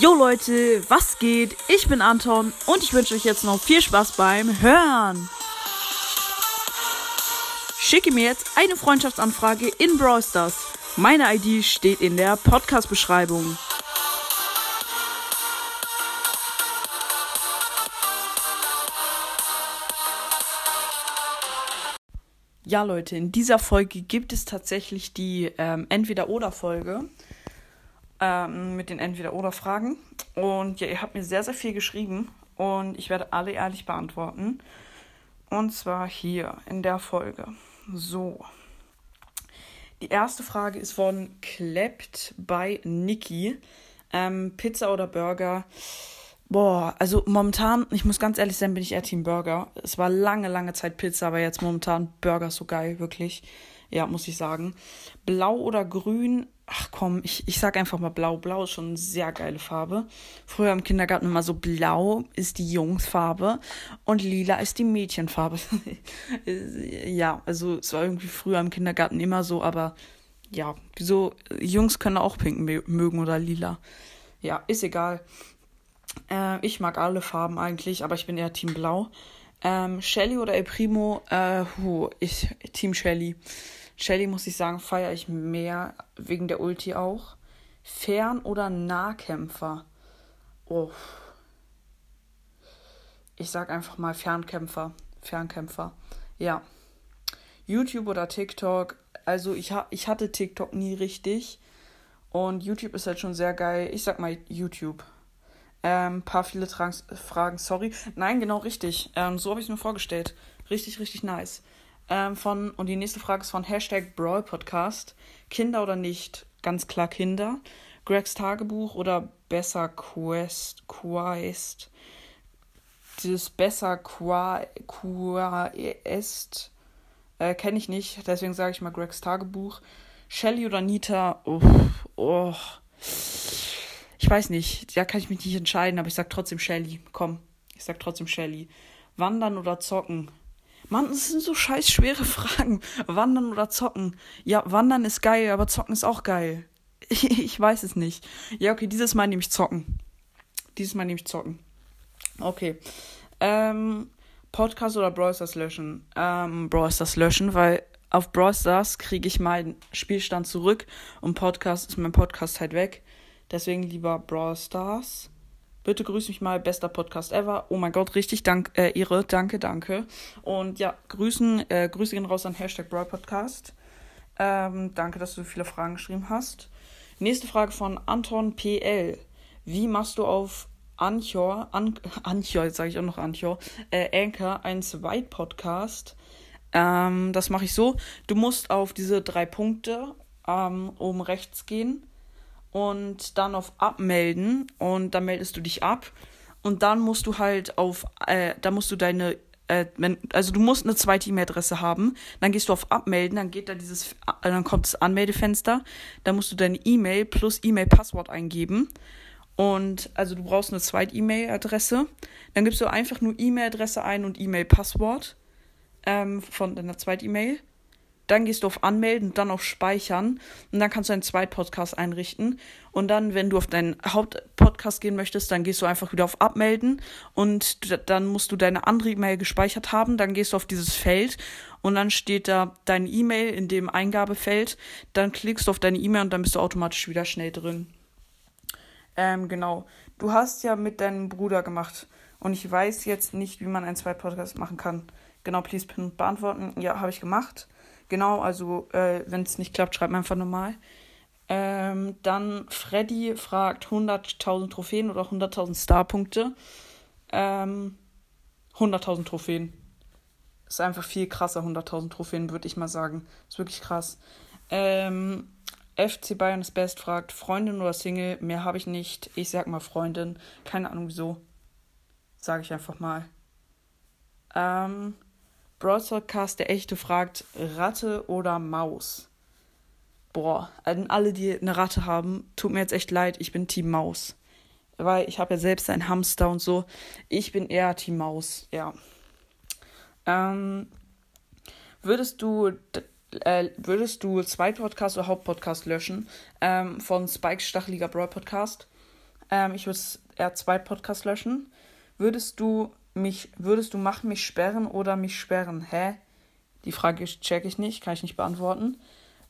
Jo Leute, was geht? Ich bin Anton und ich wünsche euch jetzt noch viel Spaß beim Hören. Schicke mir jetzt eine Freundschaftsanfrage in Brawl Stars. Meine ID steht in der Podcast-Beschreibung. Ja, Leute, in dieser Folge gibt es tatsächlich die ähm, Entweder-Oder-Folge ähm, mit den Entweder-Oder-Fragen. Und ja, ihr habt mir sehr, sehr viel geschrieben und ich werde alle ehrlich beantworten. Und zwar hier in der Folge. So. Die erste Frage ist von Klept bei Niki. Ähm, Pizza oder Burger? Boah, also momentan, ich muss ganz ehrlich sein, bin ich eher Team Burger. Es war lange, lange Zeit Pizza, aber jetzt momentan Burger so geil, wirklich. Ja, muss ich sagen. Blau oder grün? Ach komm, ich, ich sag einfach mal blau. Blau ist schon eine sehr geile Farbe. Früher im Kindergarten immer so blau ist die Jungsfarbe und lila ist die Mädchenfarbe. ja, also es war irgendwie früher im Kindergarten immer so, aber ja, wieso, Jungs können auch pink mögen oder lila. Ja, ist egal. Äh, ich mag alle Farben eigentlich, aber ich bin eher Team Blau. Ähm, Shelly oder El Primo? Äh, hu, ich, Team Shelly. Shelly, muss ich sagen, feiere ich mehr wegen der Ulti auch. Fern- oder Nahkämpfer? Oh. Ich sag einfach mal Fernkämpfer. Fernkämpfer. Ja. YouTube oder TikTok? Also ich, ha ich hatte TikTok nie richtig. Und YouTube ist halt schon sehr geil. Ich sag mal YouTube. Ähm, paar viele Trans Fragen, sorry. Nein, genau richtig. Ähm, so habe ich es mir vorgestellt. Richtig, richtig nice. Ähm, von, und die nächste Frage ist von Hashtag Brawl Podcast. Kinder oder nicht? Ganz klar Kinder. Gregs Tagebuch oder besser Quest? Quest? Dieses besser Quest äh, kenne ich nicht, deswegen sage ich mal Gregs Tagebuch. Shelly oder Nita? Oh, oh ich weiß nicht, da kann ich mich nicht entscheiden, aber ich sag trotzdem Shelly. Komm, ich sag trotzdem Shelly. Wandern oder zocken? Mann, das sind so scheiß schwere Fragen. Wandern oder zocken? Ja, wandern ist geil, aber zocken ist auch geil. Ich, weiß es nicht. Ja, okay, dieses Mal nehme ich zocken. Dieses Mal nehme ich zocken. Okay. Ähm, Podcast oder Brawl löschen? Ähm, Brawl löschen, weil auf Brawl kriege ich meinen Spielstand zurück und Podcast ist mein Podcast halt weg. Deswegen lieber Brawl Stars. Bitte grüß mich mal, bester Podcast ever. Oh mein Gott, richtig dank, äh, Ehre, danke, danke. Und ja, grüßen, äh, Grüße gehen raus an Hashtag Brawl Podcast. Ähm, danke, dass du so viele Fragen geschrieben hast. Nächste Frage von Anton PL. Wie machst du auf Anchor, An Anchor, jetzt sage ich auch noch Anchor, äh, Anchor, ein Zweit-Podcast? Ähm, das mache ich so. Du musst auf diese drei Punkte ähm, oben rechts gehen und dann auf Abmelden und dann meldest du dich ab. Und dann musst du halt auf, äh, da musst du deine, äh, wenn, also du musst eine zweite E-Mail-Adresse haben, dann gehst du auf Abmelden, dann geht da dieses, äh, dann kommt das Anmeldefenster, dann musst du deine E-Mail plus E-Mail-Passwort eingeben. Und also du brauchst eine zweite E-Mail-Adresse, dann gibst du einfach nur E-Mail-Adresse ein und E-Mail-Passwort ähm, von deiner zweiten E-Mail dann gehst du auf Anmelden dann auf Speichern und dann kannst du einen Zweitpodcast einrichten. Und dann, wenn du auf deinen Hauptpodcast gehen möchtest, dann gehst du einfach wieder auf Abmelden und dann musst du deine andere E-Mail gespeichert haben. Dann gehst du auf dieses Feld und dann steht da deine E-Mail in dem Eingabefeld. Dann klickst du auf deine E-Mail und dann bist du automatisch wieder schnell drin. Ähm, genau. Du hast ja mit deinem Bruder gemacht und ich weiß jetzt nicht, wie man einen Zweitpodcast machen kann. Genau, please beantworten. Ja, habe ich gemacht. Genau, also äh, wenn es nicht klappt, schreibt mir einfach nochmal. Ähm, dann Freddy fragt 100.000 Trophäen oder 100.000 Starpunkte. Ähm, 100.000 Trophäen. Ist einfach viel krasser, 100.000 Trophäen, würde ich mal sagen. Ist wirklich krass. Ähm, FC Bayern ist best fragt, Freundin oder Single? Mehr habe ich nicht. Ich sag mal Freundin. Keine Ahnung wieso. Sage ich einfach mal. Ähm, Broadcast der Echte fragt, Ratte oder Maus? Boah, an alle, die eine Ratte haben, tut mir jetzt echt leid, ich bin Team Maus. Weil ich habe ja selbst einen Hamster und so. Ich bin eher Team Maus, ja. Ähm, würdest du äh, würdest du Zweitpodcast oder Hauptpodcast löschen ähm, von Spikes Stacheliger Broad Podcast? Ähm, ich würde eher zwei Podcasts löschen. Würdest du mich, würdest du machen mich sperren oder mich sperren? Hä? Die Frage check ich nicht, kann ich nicht beantworten.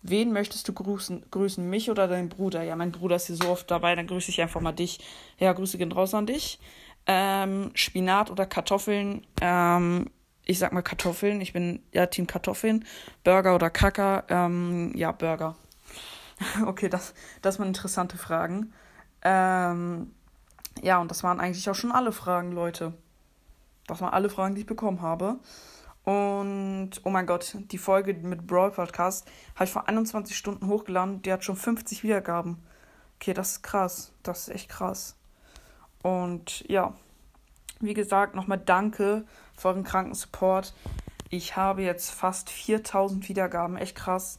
Wen möchtest du grüßen? Grüßen mich oder deinen Bruder? Ja, mein Bruder ist hier so oft dabei, dann grüße ich einfach mal dich. Ja, Grüße gehen raus an dich. Ähm, Spinat oder Kartoffeln? Ähm, ich sag mal Kartoffeln. Ich bin ja Team Kartoffeln. Burger oder Kacker? Ähm, ja, Burger. okay, das, das waren interessante Fragen. Ähm, ja, und das waren eigentlich auch schon alle Fragen, Leute. Das waren alle Fragen, die ich bekommen habe. Und oh mein Gott, die Folge mit Brawl Podcast habe ich vor 21 Stunden hochgeladen. Die hat schon 50 Wiedergaben. Okay, das ist krass. Das ist echt krass. Und ja, wie gesagt, nochmal danke für euren kranken Support. Ich habe jetzt fast 4000 Wiedergaben. Echt krass.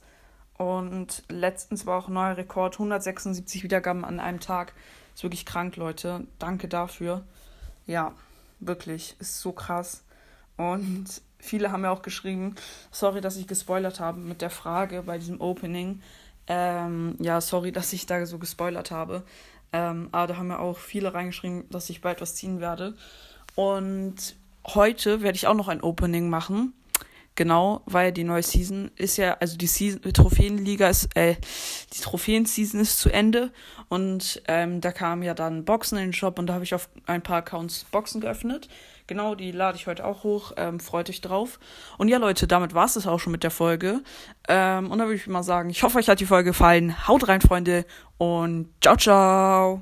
Und letztens war auch ein neuer Rekord, 176 Wiedergaben an einem Tag. Ist wirklich krank, Leute. Danke dafür. Ja, wirklich, ist so krass. Und viele haben mir auch geschrieben, sorry, dass ich gespoilert habe mit der Frage bei diesem Opening. Ähm, ja, sorry, dass ich da so gespoilert habe. Ähm, aber da haben mir auch viele reingeschrieben, dass ich bald was ziehen werde. Und heute werde ich auch noch ein Opening machen. Genau, weil die neue Season ist ja, also die Season, Trophäenliga ist, äh, die Trophäen-Season ist zu Ende und ähm, da kamen ja dann Boxen in den Shop und da habe ich auf ein paar Accounts Boxen geöffnet. Genau, die lade ich heute auch hoch. Ähm, freut euch drauf. Und ja, Leute, damit war es auch schon mit der Folge. Ähm, und da würde ich mal sagen, ich hoffe, euch hat die Folge gefallen. Haut rein, Freunde, und ciao, ciao.